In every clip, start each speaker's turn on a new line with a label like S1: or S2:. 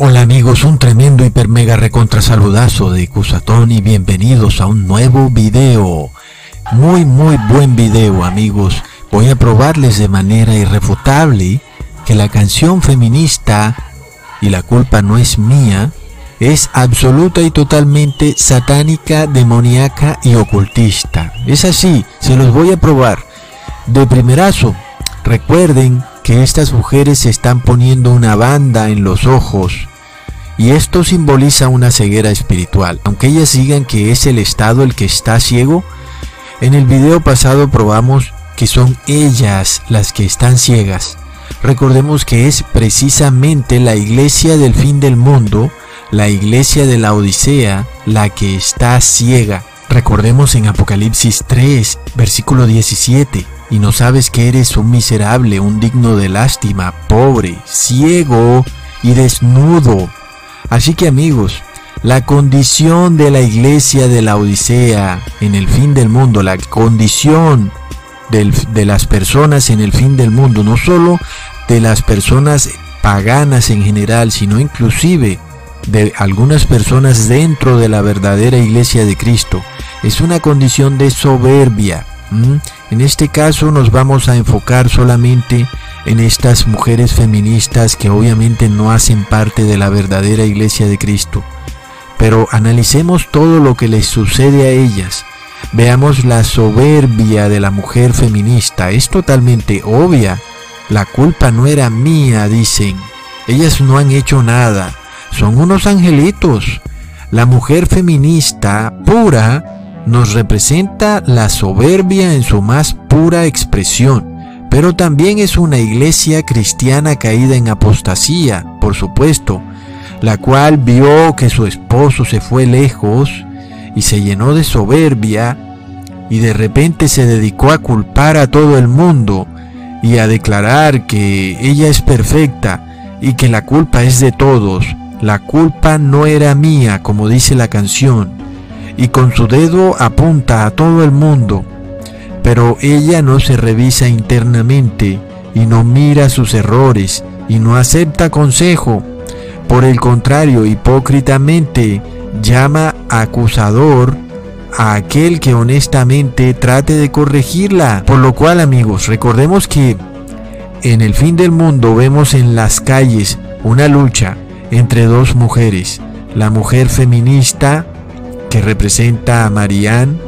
S1: Hola amigos, un tremendo hiper mega recontra saludazo de Cusatón y bienvenidos a un nuevo video. Muy muy buen video amigos. Voy a probarles de manera irrefutable que la canción feminista y la culpa no es mía es absoluta y totalmente satánica, demoníaca y ocultista. Es así, se los voy a probar. De primerazo, recuerden que estas mujeres se están poniendo una banda en los ojos y esto simboliza una ceguera espiritual. Aunque ellas digan que es el Estado el que está ciego, en el video pasado probamos que son ellas las que están ciegas. Recordemos que es precisamente la iglesia del fin del mundo, la iglesia de la Odisea, la que está ciega. Recordemos en Apocalipsis 3, versículo 17 y no sabes que eres un miserable, un digno de lástima, pobre, ciego y desnudo. Así que amigos, la condición de la iglesia de la Odisea en el fin del mundo, la condición de las personas en el fin del mundo, no solo de las personas paganas en general, sino inclusive de algunas personas dentro de la verdadera iglesia de Cristo, es una condición de soberbia. En este caso nos vamos a enfocar solamente en estas mujeres feministas que obviamente no hacen parte de la verdadera iglesia de Cristo. Pero analicemos todo lo que les sucede a ellas. Veamos la soberbia de la mujer feminista. Es totalmente obvia. La culpa no era mía, dicen. Ellas no han hecho nada. Son unos angelitos. La mujer feminista pura nos representa la soberbia en su más pura expresión, pero también es una iglesia cristiana caída en apostasía, por supuesto, la cual vio que su esposo se fue lejos y se llenó de soberbia y de repente se dedicó a culpar a todo el mundo y a declarar que ella es perfecta y que la culpa es de todos. La culpa no era mía, como dice la canción y con su dedo apunta a todo el mundo, pero ella no se revisa internamente y no mira sus errores y no acepta consejo. Por el contrario, hipócritamente llama acusador a aquel que honestamente trate de corregirla. Por lo cual, amigos, recordemos que en el fin del mundo vemos en las calles una lucha entre dos mujeres, la mujer feminista que representa a Marián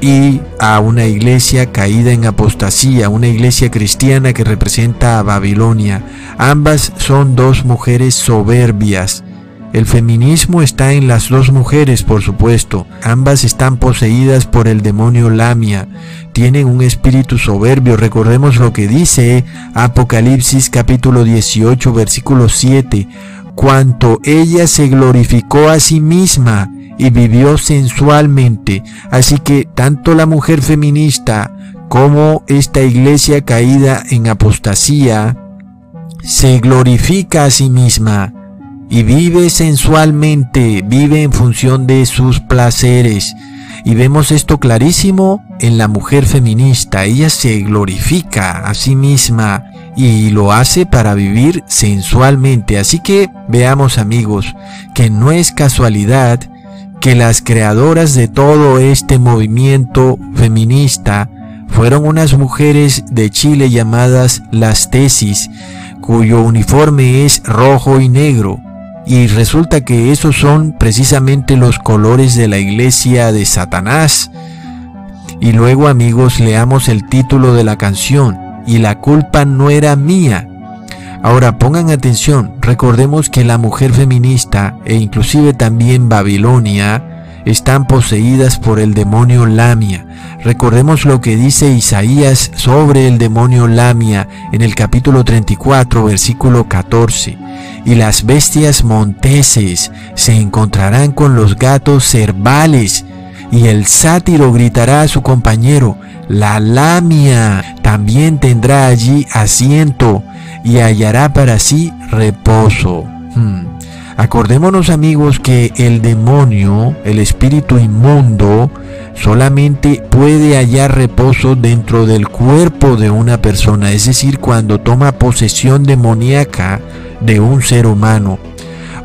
S1: y a una iglesia caída en apostasía, una iglesia cristiana que representa a Babilonia. Ambas son dos mujeres soberbias. El feminismo está en las dos mujeres, por supuesto. Ambas están poseídas por el demonio Lamia. Tienen un espíritu soberbio. Recordemos lo que dice Apocalipsis capítulo 18 versículo 7. Cuanto ella se glorificó a sí misma y vivió sensualmente. Así que tanto la mujer feminista como esta iglesia caída en apostasía se glorifica a sí misma y vive sensualmente, vive en función de sus placeres. Y vemos esto clarísimo en la mujer feminista. Ella se glorifica a sí misma y lo hace para vivir sensualmente. Así que veamos amigos que no es casualidad que las creadoras de todo este movimiento feminista fueron unas mujeres de Chile llamadas las tesis, cuyo uniforme es rojo y negro. Y resulta que esos son precisamente los colores de la iglesia de Satanás. Y luego amigos leamos el título de la canción, y la culpa no era mía, Ahora pongan atención, recordemos que la mujer feminista e inclusive también Babilonia están poseídas por el demonio Lamia. Recordemos lo que dice Isaías sobre el demonio Lamia en el capítulo 34, versículo 14. Y las bestias monteses se encontrarán con los gatos cervales, y el sátiro gritará a su compañero, la Lamia también tendrá allí asiento y hallará para sí reposo. Hmm. Acordémonos amigos que el demonio, el espíritu inmundo, solamente puede hallar reposo dentro del cuerpo de una persona, es decir, cuando toma posesión demoníaca de un ser humano.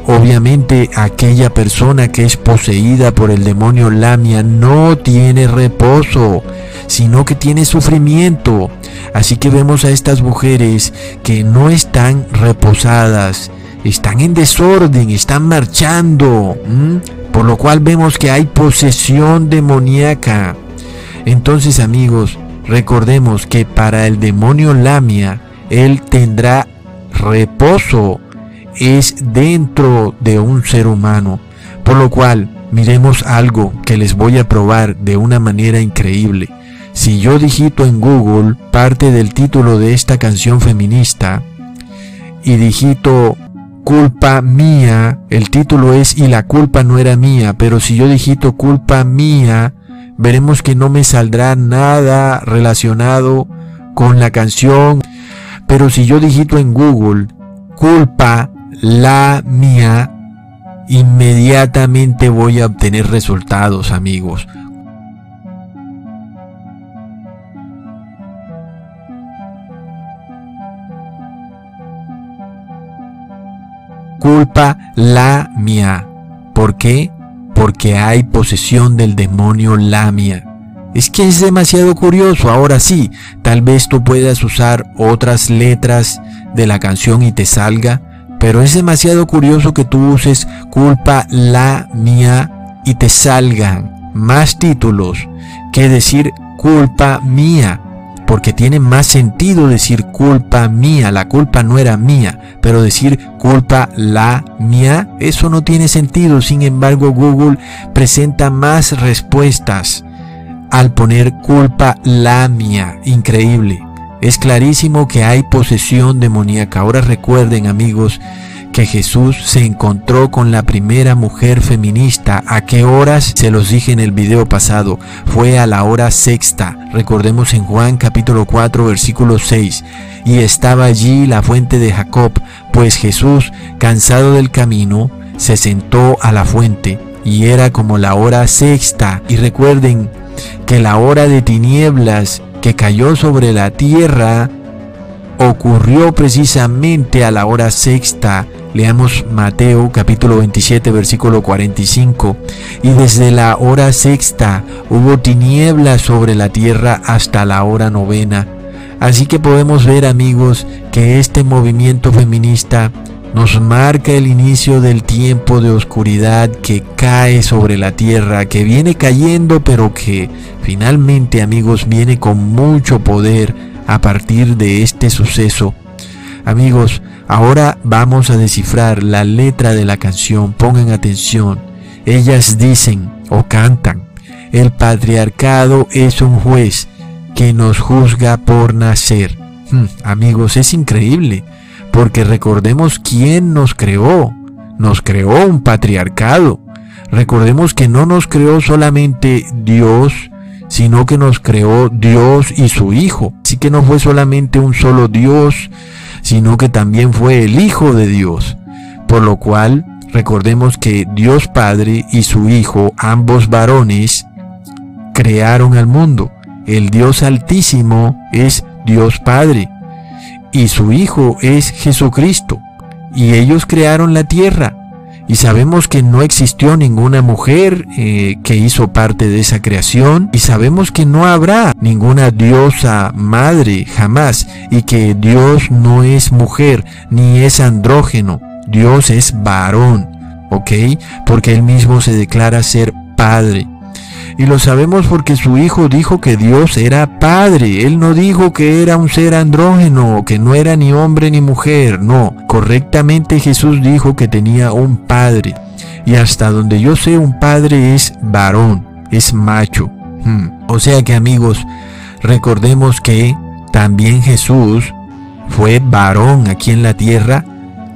S1: Obviamente aquella persona que es poseída por el demonio Lamia no tiene reposo, sino que tiene sufrimiento. Así que vemos a estas mujeres que no están reposadas, están en desorden, están marchando, por lo cual vemos que hay posesión demoníaca. Entonces amigos, recordemos que para el demonio Lamia, él tendrá reposo, es dentro de un ser humano, por lo cual miremos algo que les voy a probar de una manera increíble. Si yo digito en Google parte del título de esta canción feminista y digito culpa mía, el título es y la culpa no era mía, pero si yo digito culpa mía, veremos que no me saldrá nada relacionado con la canción. Pero si yo digito en Google culpa la mía, inmediatamente voy a obtener resultados, amigos. culpa la mía. ¿Por qué? Porque hay posesión del demonio Lamia. Es que es demasiado curioso. Ahora sí, tal vez tú puedas usar otras letras de la canción y te salga, pero es demasiado curioso que tú uses culpa la mía y te salgan más títulos que decir culpa mía porque tiene más sentido decir culpa mía, la culpa no era mía, pero decir culpa la mía, eso no tiene sentido. Sin embargo, Google presenta más respuestas al poner culpa la mía. Increíble. Es clarísimo que hay posesión demoníaca. Ahora recuerden amigos que Jesús se encontró con la primera mujer feminista. ¿A qué horas? Se los dije en el video pasado. Fue a la hora sexta. Recordemos en Juan capítulo 4 versículo 6. Y estaba allí la fuente de Jacob, pues Jesús, cansado del camino, se sentó a la fuente. Y era como la hora sexta. Y recuerden que la hora de tinieblas que cayó sobre la tierra ocurrió precisamente a la hora sexta Leamos Mateo capítulo 27 versículo 45. Y desde la hora sexta hubo tinieblas sobre la tierra hasta la hora novena. Así que podemos ver amigos que este movimiento feminista nos marca el inicio del tiempo de oscuridad que cae sobre la tierra, que viene cayendo pero que finalmente amigos viene con mucho poder a partir de este suceso. Amigos, Ahora vamos a descifrar la letra de la canción. Pongan atención. Ellas dicen o cantan, el patriarcado es un juez que nos juzga por nacer. Hmm, amigos, es increíble, porque recordemos quién nos creó. Nos creó un patriarcado. Recordemos que no nos creó solamente Dios, sino que nos creó Dios y su Hijo. Así que no fue solamente un solo Dios, sino que también fue el Hijo de Dios. Por lo cual, recordemos que Dios Padre y su Hijo, ambos varones, crearon al mundo. El Dios Altísimo es Dios Padre y su Hijo es Jesucristo. Y ellos crearon la tierra. Y sabemos que no existió ninguna mujer eh, que hizo parte de esa creación. Y sabemos que no habrá ninguna diosa madre jamás. Y que Dios no es mujer ni es andrógeno. Dios es varón. ¿Ok? Porque él mismo se declara ser padre. Y lo sabemos porque su hijo dijo que Dios era padre. Él no dijo que era un ser andrógeno, que no era ni hombre ni mujer. No, correctamente Jesús dijo que tenía un padre. Y hasta donde yo sé un padre es varón, es macho. Hmm. O sea que amigos, recordemos que también Jesús fue varón aquí en la tierra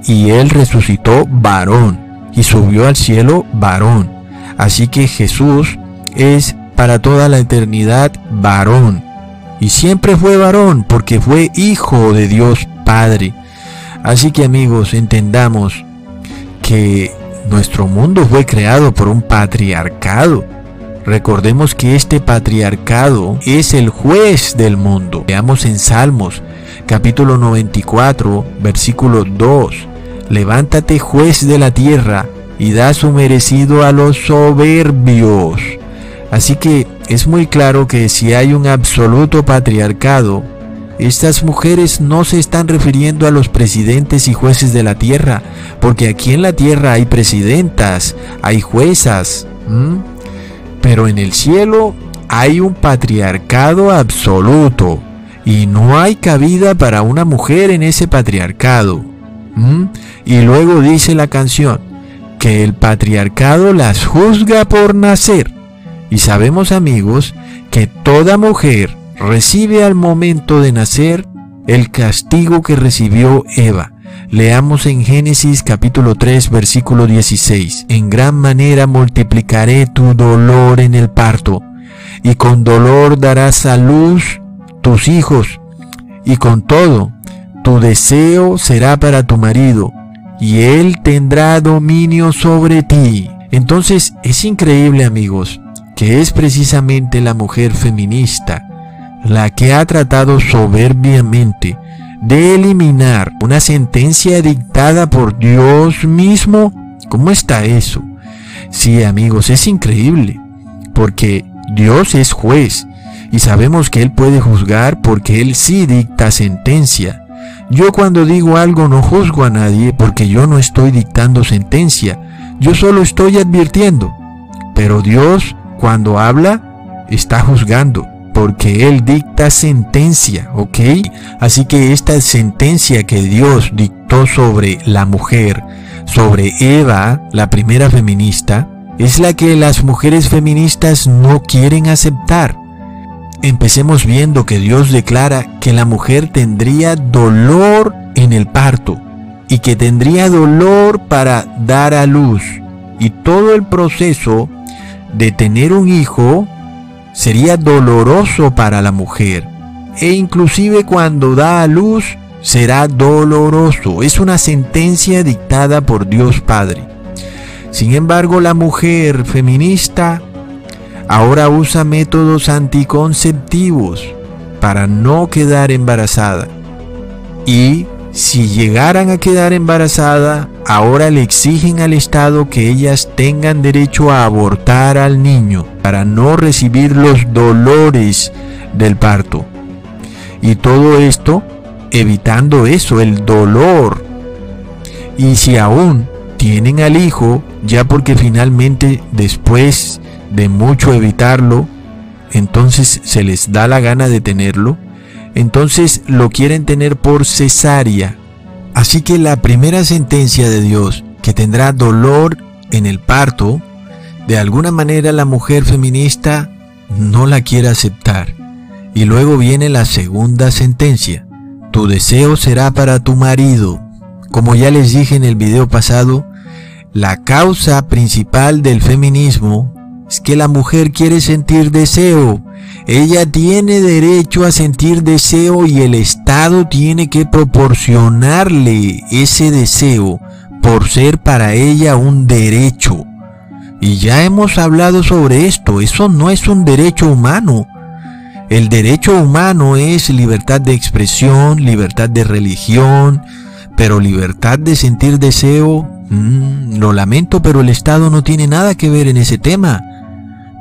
S1: y él resucitó varón y subió al cielo varón. Así que Jesús es para toda la eternidad varón. Y siempre fue varón porque fue hijo de Dios Padre. Así que amigos, entendamos que nuestro mundo fue creado por un patriarcado. Recordemos que este patriarcado es el juez del mundo. Veamos en Salmos capítulo 94, versículo 2. levántate juez de la tierra y da su merecido a los soberbios. Así que es muy claro que si hay un absoluto patriarcado, estas mujeres no se están refiriendo a los presidentes y jueces de la tierra, porque aquí en la tierra hay presidentas, hay juezas, pero en el cielo hay un patriarcado absoluto y no hay cabida para una mujer en ese patriarcado. Y luego dice la canción que el patriarcado las juzga por nacer. Y sabemos amigos que toda mujer recibe al momento de nacer el castigo que recibió Eva. Leamos en Génesis capítulo 3 versículo 16. En gran manera multiplicaré tu dolor en el parto, y con dolor darás a luz tus hijos, y con todo, tu deseo será para tu marido, y él tendrá dominio sobre ti. Entonces es increíble amigos, que es precisamente la mujer feminista la que ha tratado soberbiamente de eliminar una sentencia dictada por Dios mismo. ¿Cómo está eso? Sí, amigos, es increíble, porque Dios es juez y sabemos que Él puede juzgar porque Él sí dicta sentencia. Yo cuando digo algo no juzgo a nadie porque yo no estoy dictando sentencia, yo solo estoy advirtiendo. Pero Dios cuando habla está juzgando porque Él dicta sentencia, ¿ok? Así que esta sentencia que Dios dictó sobre la mujer, sobre Eva, la primera feminista, es la que las mujeres feministas no quieren aceptar. Empecemos viendo que Dios declara que la mujer tendría dolor en el parto y que tendría dolor para dar a luz. Y todo el proceso de tener un hijo sería doloroso para la mujer e inclusive cuando da a luz será doloroso. Es una sentencia dictada por Dios Padre. Sin embargo, la mujer feminista ahora usa métodos anticonceptivos para no quedar embarazada y si llegaran a quedar embarazada, ahora le exigen al Estado que ellas tengan derecho a abortar al niño para no recibir los dolores del parto. Y todo esto evitando eso, el dolor. Y si aún tienen al hijo, ya porque finalmente después de mucho evitarlo, entonces se les da la gana de tenerlo, entonces lo quieren tener por cesárea. Así que la primera sentencia de Dios, que tendrá dolor en el parto, de alguna manera la mujer feminista no la quiere aceptar. Y luego viene la segunda sentencia. Tu deseo será para tu marido. Como ya les dije en el video pasado, la causa principal del feminismo es que la mujer quiere sentir deseo ella tiene derecho a sentir deseo y el Estado tiene que proporcionarle ese deseo por ser para ella un derecho. Y ya hemos hablado sobre esto, eso no es un derecho humano. El derecho humano es libertad de expresión, libertad de religión, pero libertad de sentir deseo, mm, lo lamento, pero el Estado no tiene nada que ver en ese tema.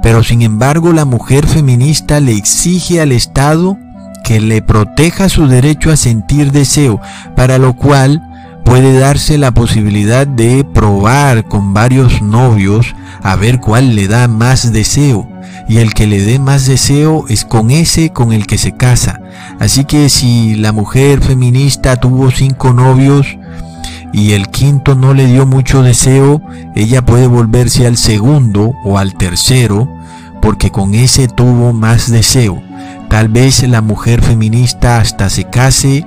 S1: Pero sin embargo la mujer feminista le exige al Estado que le proteja su derecho a sentir deseo, para lo cual puede darse la posibilidad de probar con varios novios a ver cuál le da más deseo. Y el que le dé más deseo es con ese con el que se casa. Así que si la mujer feminista tuvo cinco novios, y el quinto no le dio mucho deseo, ella puede volverse al segundo o al tercero porque con ese tuvo más deseo. Tal vez la mujer feminista hasta se case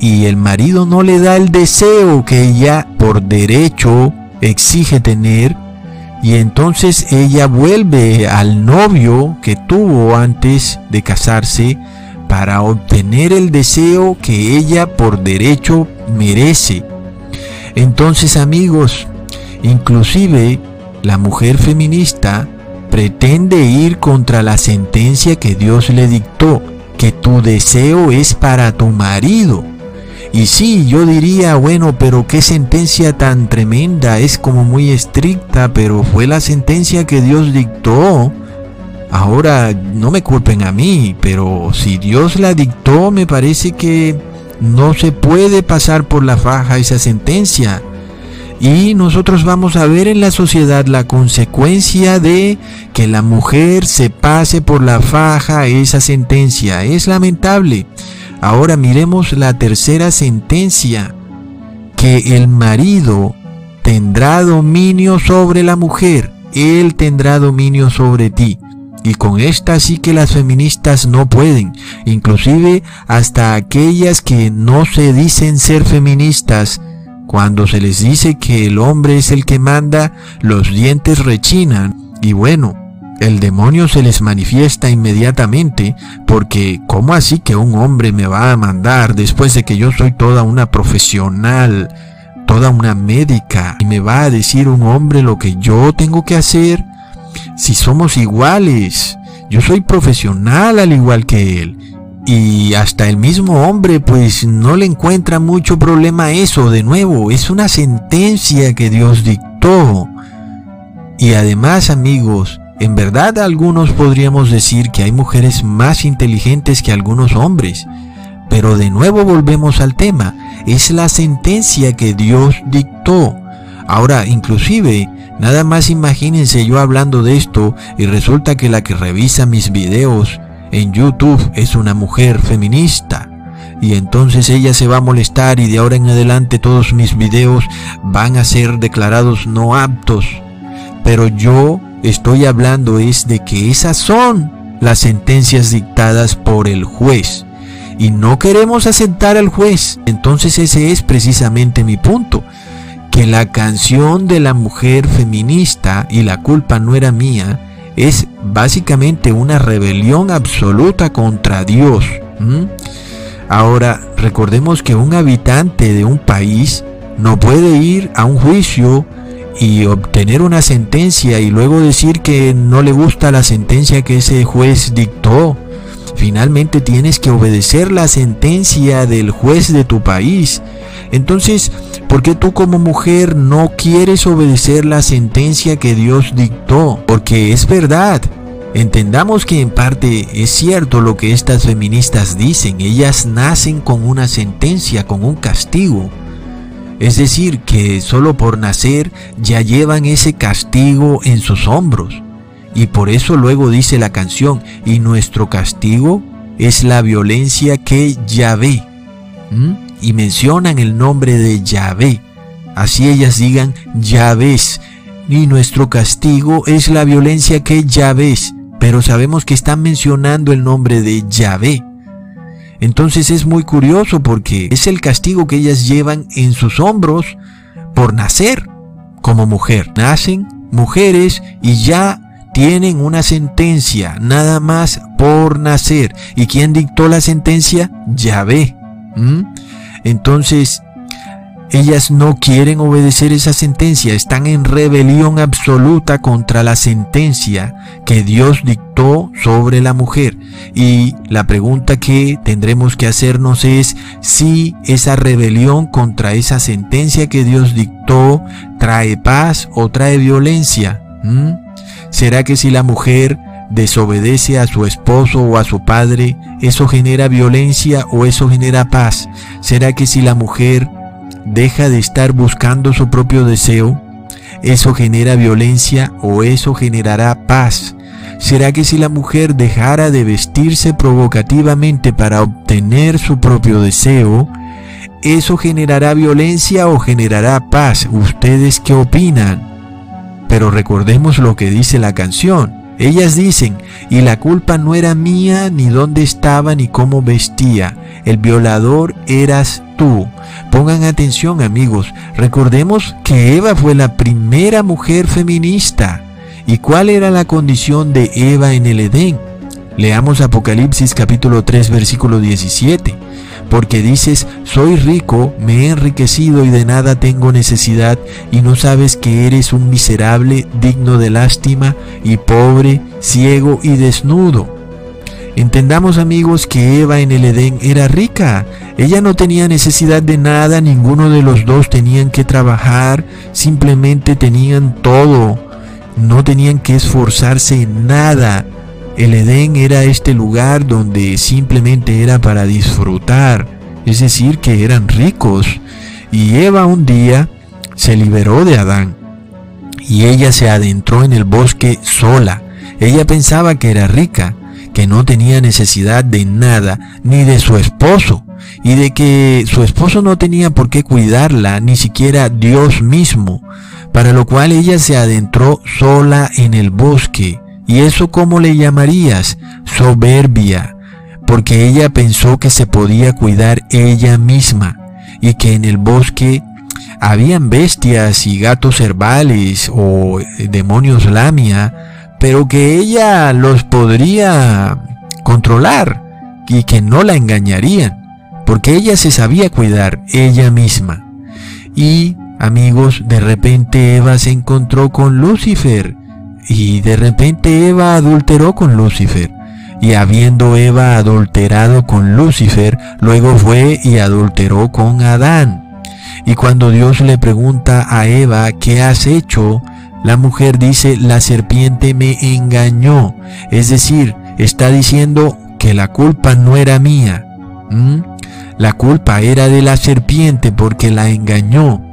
S1: y el marido no le da el deseo que ella por derecho exige tener y entonces ella vuelve al novio que tuvo antes de casarse para obtener el deseo que ella por derecho merece. Entonces amigos, inclusive la mujer feminista pretende ir contra la sentencia que Dios le dictó, que tu deseo es para tu marido. Y sí, yo diría, bueno, pero qué sentencia tan tremenda, es como muy estricta, pero fue la sentencia que Dios dictó. Ahora, no me culpen a mí, pero si Dios la dictó, me parece que no se puede pasar por la faja esa sentencia. Y nosotros vamos a ver en la sociedad la consecuencia de que la mujer se pase por la faja esa sentencia. Es lamentable. Ahora miremos la tercera sentencia, que el marido tendrá dominio sobre la mujer, él tendrá dominio sobre ti. Y con esta sí que las feministas no pueden, inclusive hasta aquellas que no se dicen ser feministas, cuando se les dice que el hombre es el que manda, los dientes rechinan. Y bueno, el demonio se les manifiesta inmediatamente porque ¿cómo así que un hombre me va a mandar después de que yo soy toda una profesional, toda una médica y me va a decir un hombre lo que yo tengo que hacer? Si somos iguales, yo soy profesional al igual que él. Y hasta el mismo hombre pues no le encuentra mucho problema eso. De nuevo, es una sentencia que Dios dictó. Y además amigos, en verdad algunos podríamos decir que hay mujeres más inteligentes que algunos hombres, pero de nuevo volvemos al tema, es la sentencia que Dios dictó. Ahora, inclusive, nada más imagínense yo hablando de esto y resulta que la que revisa mis videos en YouTube es una mujer feminista. Y entonces ella se va a molestar y de ahora en adelante todos mis videos van a ser declarados no aptos. Pero yo estoy hablando es de que esas son las sentencias dictadas por el juez. Y no queremos aceptar al juez. Entonces ese es precisamente mi punto. Que la canción de la mujer feminista y la culpa no era mía es básicamente una rebelión absoluta contra Dios. Ahora, recordemos que un habitante de un país no puede ir a un juicio y obtener una sentencia y luego decir que no le gusta la sentencia que ese juez dictó. Finalmente tienes que obedecer la sentencia del juez de tu país. Entonces, ¿por qué tú como mujer no quieres obedecer la sentencia que Dios dictó? Porque es verdad. Entendamos que en parte es cierto lo que estas feministas dicen. Ellas nacen con una sentencia, con un castigo. Es decir, que solo por nacer ya llevan ese castigo en sus hombros. Y por eso luego dice la canción, y nuestro castigo es la violencia que Yahvé. Y mencionan el nombre de Yahvé. Así ellas digan Yahvés. Y nuestro castigo es la violencia que Yahvés. Pero sabemos que están mencionando el nombre de Yahvé. Entonces es muy curioso porque es el castigo que ellas llevan en sus hombros por nacer como mujer. Nacen mujeres y ya tienen una sentencia nada más por nacer. ¿Y quién dictó la sentencia? Yahvé. ¿Mm? Entonces, ellas no quieren obedecer esa sentencia, están en rebelión absoluta contra la sentencia que Dios dictó sobre la mujer. Y la pregunta que tendremos que hacernos es si esa rebelión contra esa sentencia que Dios dictó trae paz o trae violencia. ¿Mm? ¿Será que si la mujer desobedece a su esposo o a su padre, eso genera violencia o eso genera paz? ¿Será que si la mujer deja de estar buscando su propio deseo, eso genera violencia o eso generará paz. ¿Será que si la mujer dejara de vestirse provocativamente para obtener su propio deseo, eso generará violencia o generará paz? ¿Ustedes qué opinan? Pero recordemos lo que dice la canción. Ellas dicen, y la culpa no era mía, ni dónde estaba, ni cómo vestía. El violador eras tú. Pongan atención amigos, recordemos que Eva fue la primera mujer feminista. ¿Y cuál era la condición de Eva en el Edén? Leamos Apocalipsis capítulo 3 versículo 17. Porque dices, soy rico, me he enriquecido y de nada tengo necesidad, y no sabes que eres un miserable, digno de lástima, y pobre, ciego y desnudo. Entendamos amigos que Eva en el Edén era rica. Ella no tenía necesidad de nada, ninguno de los dos tenían que trabajar, simplemente tenían todo. No tenían que esforzarse en nada. El Edén era este lugar donde simplemente era para disfrutar, es decir, que eran ricos. Y Eva un día se liberó de Adán y ella se adentró en el bosque sola. Ella pensaba que era rica, que no tenía necesidad de nada, ni de su esposo, y de que su esposo no tenía por qué cuidarla, ni siquiera Dios mismo, para lo cual ella se adentró sola en el bosque ¿Y eso cómo le llamarías? Soberbia, porque ella pensó que se podía cuidar ella misma y que en el bosque habían bestias y gatos herbales o demonios lamia, pero que ella los podría controlar y que no la engañarían, porque ella se sabía cuidar ella misma. Y, amigos, de repente Eva se encontró con Lucifer, y de repente Eva adulteró con Lucifer. Y habiendo Eva adulterado con Lucifer, luego fue y adulteró con Adán. Y cuando Dios le pregunta a Eva, ¿qué has hecho? La mujer dice, la serpiente me engañó. Es decir, está diciendo que la culpa no era mía. ¿Mm? La culpa era de la serpiente porque la engañó.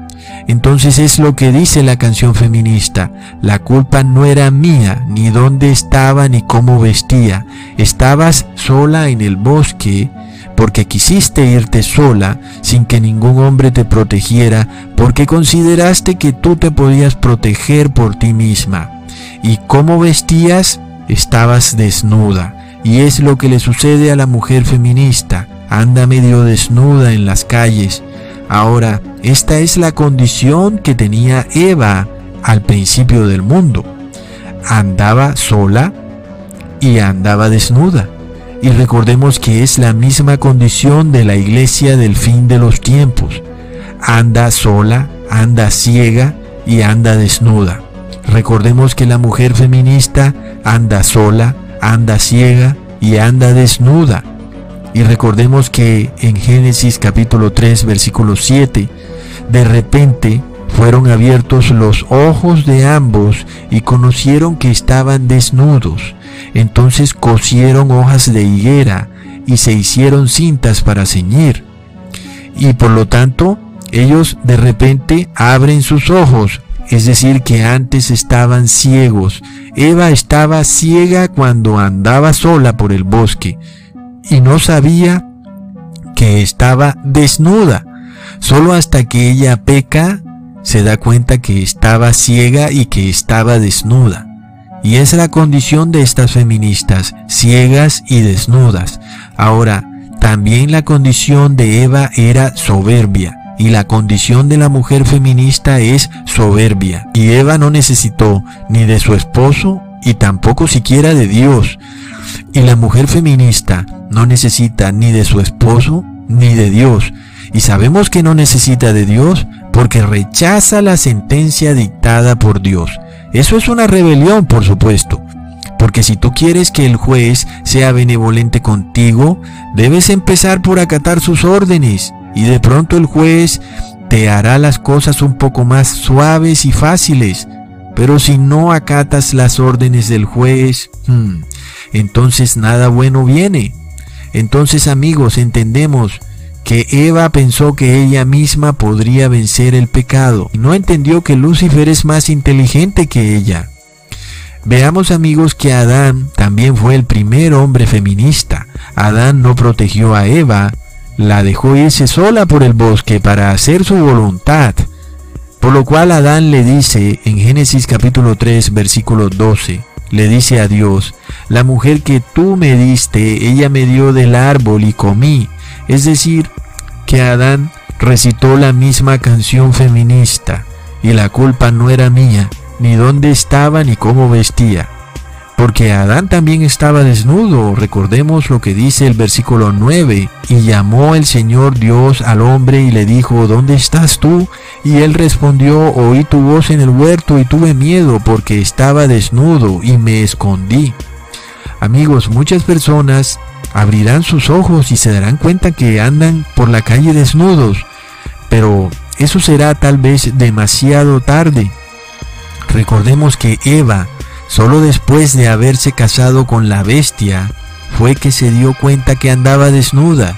S1: Entonces es lo que dice la canción feminista. La culpa no era mía, ni dónde estaba, ni cómo vestía. Estabas sola en el bosque porque quisiste irte sola sin que ningún hombre te protegiera, porque consideraste que tú te podías proteger por ti misma. ¿Y cómo vestías? Estabas desnuda. Y es lo que le sucede a la mujer feminista. Anda medio desnuda en las calles. Ahora, esta es la condición que tenía Eva al principio del mundo. Andaba sola y andaba desnuda. Y recordemos que es la misma condición de la iglesia del fin de los tiempos. Anda sola, anda ciega y anda desnuda. Recordemos que la mujer feminista anda sola, anda ciega y anda desnuda. Y recordemos que en Génesis capítulo 3 versículo 7 de repente fueron abiertos los ojos de ambos y conocieron que estaban desnudos. Entonces cosieron hojas de higuera y se hicieron cintas para ceñir. Y por lo tanto, ellos de repente abren sus ojos, es decir, que antes estaban ciegos. Eva estaba ciega cuando andaba sola por el bosque y no sabía que estaba desnuda. Solo hasta que ella peca se da cuenta que estaba ciega y que estaba desnuda. Y es la condición de estas feministas, ciegas y desnudas. Ahora, también la condición de Eva era soberbia. Y la condición de la mujer feminista es soberbia. Y Eva no necesitó ni de su esposo y tampoco siquiera de Dios. Y la mujer feminista no necesita ni de su esposo ni de Dios, y sabemos que no necesita de Dios porque rechaza la sentencia dictada por Dios. Eso es una rebelión, por supuesto. Porque si tú quieres que el juez sea benevolente contigo, debes empezar por acatar sus órdenes. Y de pronto el juez te hará las cosas un poco más suaves y fáciles. Pero si no acatas las órdenes del juez, hmm, entonces nada bueno viene. Entonces amigos, entendemos que Eva pensó que ella misma podría vencer el pecado y no entendió que Lucifer es más inteligente que ella. Veamos amigos que Adán también fue el primer hombre feminista. Adán no protegió a Eva, la dejó irse sola por el bosque para hacer su voluntad. Por lo cual Adán le dice en Génesis capítulo 3 versículo 12, le dice a Dios, la mujer que tú me diste, ella me dio del árbol y comí. Es decir, que Adán recitó la misma canción feminista y la culpa no era mía, ni dónde estaba ni cómo vestía. Porque Adán también estaba desnudo, recordemos lo que dice el versículo 9, y llamó el Señor Dios al hombre y le dijo, ¿dónde estás tú? Y él respondió, oí tu voz en el huerto y tuve miedo porque estaba desnudo y me escondí. Amigos, muchas personas abrirán sus ojos y se darán cuenta que andan por la calle desnudos, pero eso será tal vez demasiado tarde. Recordemos que Eva, solo después de haberse casado con la bestia, fue que se dio cuenta que andaba desnuda.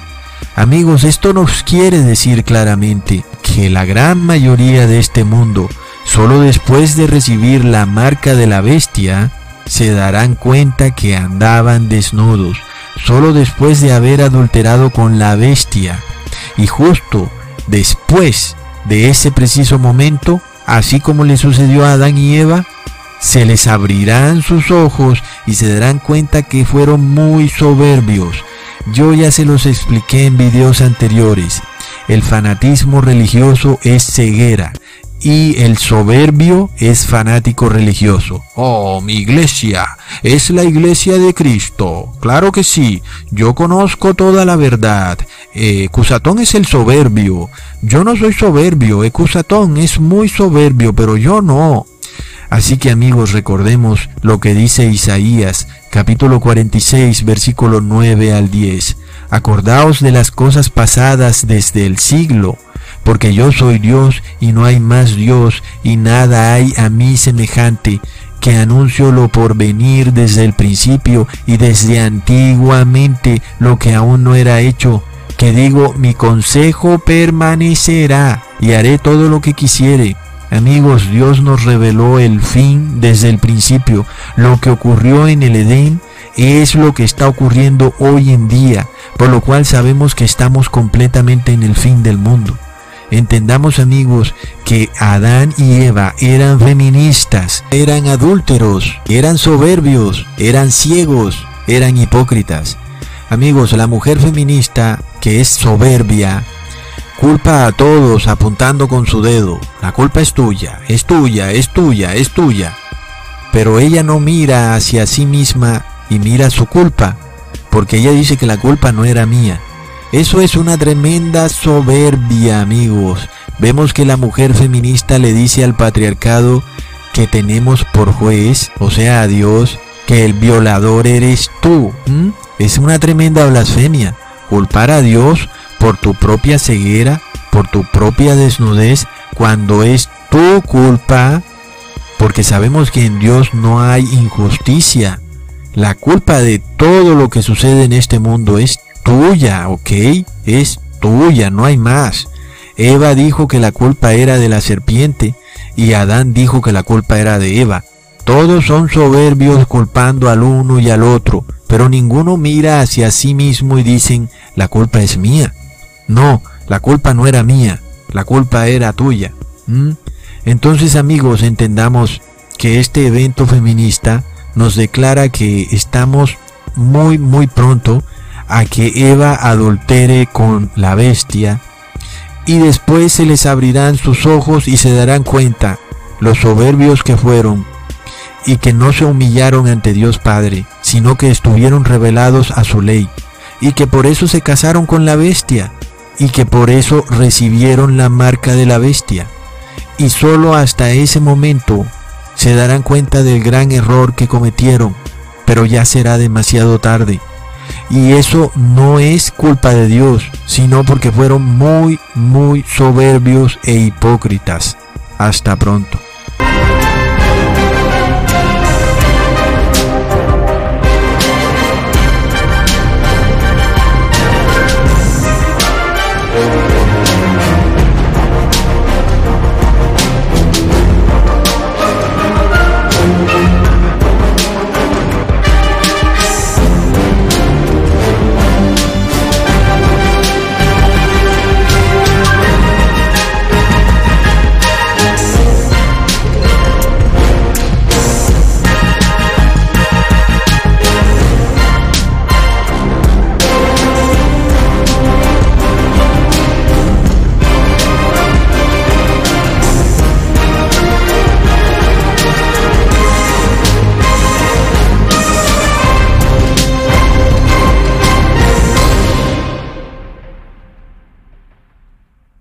S1: Amigos, esto nos quiere decir claramente que la gran mayoría de este mundo, solo después de recibir la marca de la bestia, se darán cuenta que andaban desnudos, solo después de haber adulterado con la bestia. Y justo después de ese preciso momento, así como le sucedió a Adán y Eva, se les abrirán sus ojos y se darán cuenta que fueron muy soberbios. Yo ya se los expliqué en videos anteriores. El fanatismo religioso es ceguera y el soberbio es fanático religioso. Oh, mi iglesia es la iglesia de Cristo. Claro que sí, yo conozco toda la verdad. Eh, Cusatón es el soberbio. Yo no soy soberbio, Ecusatón es muy soberbio, pero yo no. Así que amigos, recordemos lo que dice Isaías, capítulo 46, versículo 9 al 10. Acordaos de las cosas pasadas desde el siglo, porque yo soy Dios y no hay más Dios, y nada hay a mí semejante, que anuncio lo por venir desde el principio y desde antiguamente lo que aún no era hecho, que digo, mi consejo permanecerá y haré todo lo que quisiere Amigos, Dios nos reveló el fin desde el principio. Lo que ocurrió en el Edén es lo que está ocurriendo hoy en día, por lo cual sabemos que estamos completamente en el fin del mundo. Entendamos amigos que Adán y Eva eran feministas, eran adúlteros, eran soberbios, eran ciegos, eran hipócritas. Amigos, la mujer feminista que es soberbia, Culpa a todos apuntando con su dedo. La culpa es tuya, es tuya, es tuya, es tuya. Pero ella no mira hacia sí misma y mira su culpa, porque ella dice que la culpa no era mía. Eso es una tremenda soberbia, amigos. Vemos que la mujer feminista le dice al patriarcado que tenemos por juez, o sea, a Dios, que el violador eres tú. Es una tremenda blasfemia. Culpar a Dios por tu propia ceguera, por tu propia desnudez, cuando es tu culpa, porque sabemos que en Dios no hay injusticia. La culpa de todo lo que sucede en este mundo es tuya, ¿ok? Es tuya, no hay más. Eva dijo que la culpa era de la serpiente y Adán dijo que la culpa era de Eva. Todos son soberbios culpando al uno y al otro, pero ninguno mira hacia sí mismo y dicen, la culpa es mía. No, la culpa no era mía, la culpa era tuya. Entonces amigos, entendamos que este evento feminista nos declara que estamos muy muy pronto a que Eva adultere con la bestia y después se les abrirán sus ojos y se darán cuenta los soberbios que fueron y que no se humillaron ante Dios Padre, sino que estuvieron revelados a su ley y que por eso se casaron con la bestia y que por eso recibieron la marca de la bestia. Y solo hasta ese momento se darán cuenta del gran error que cometieron, pero ya será demasiado tarde. Y eso no es culpa de Dios, sino porque fueron muy, muy soberbios e hipócritas. Hasta pronto.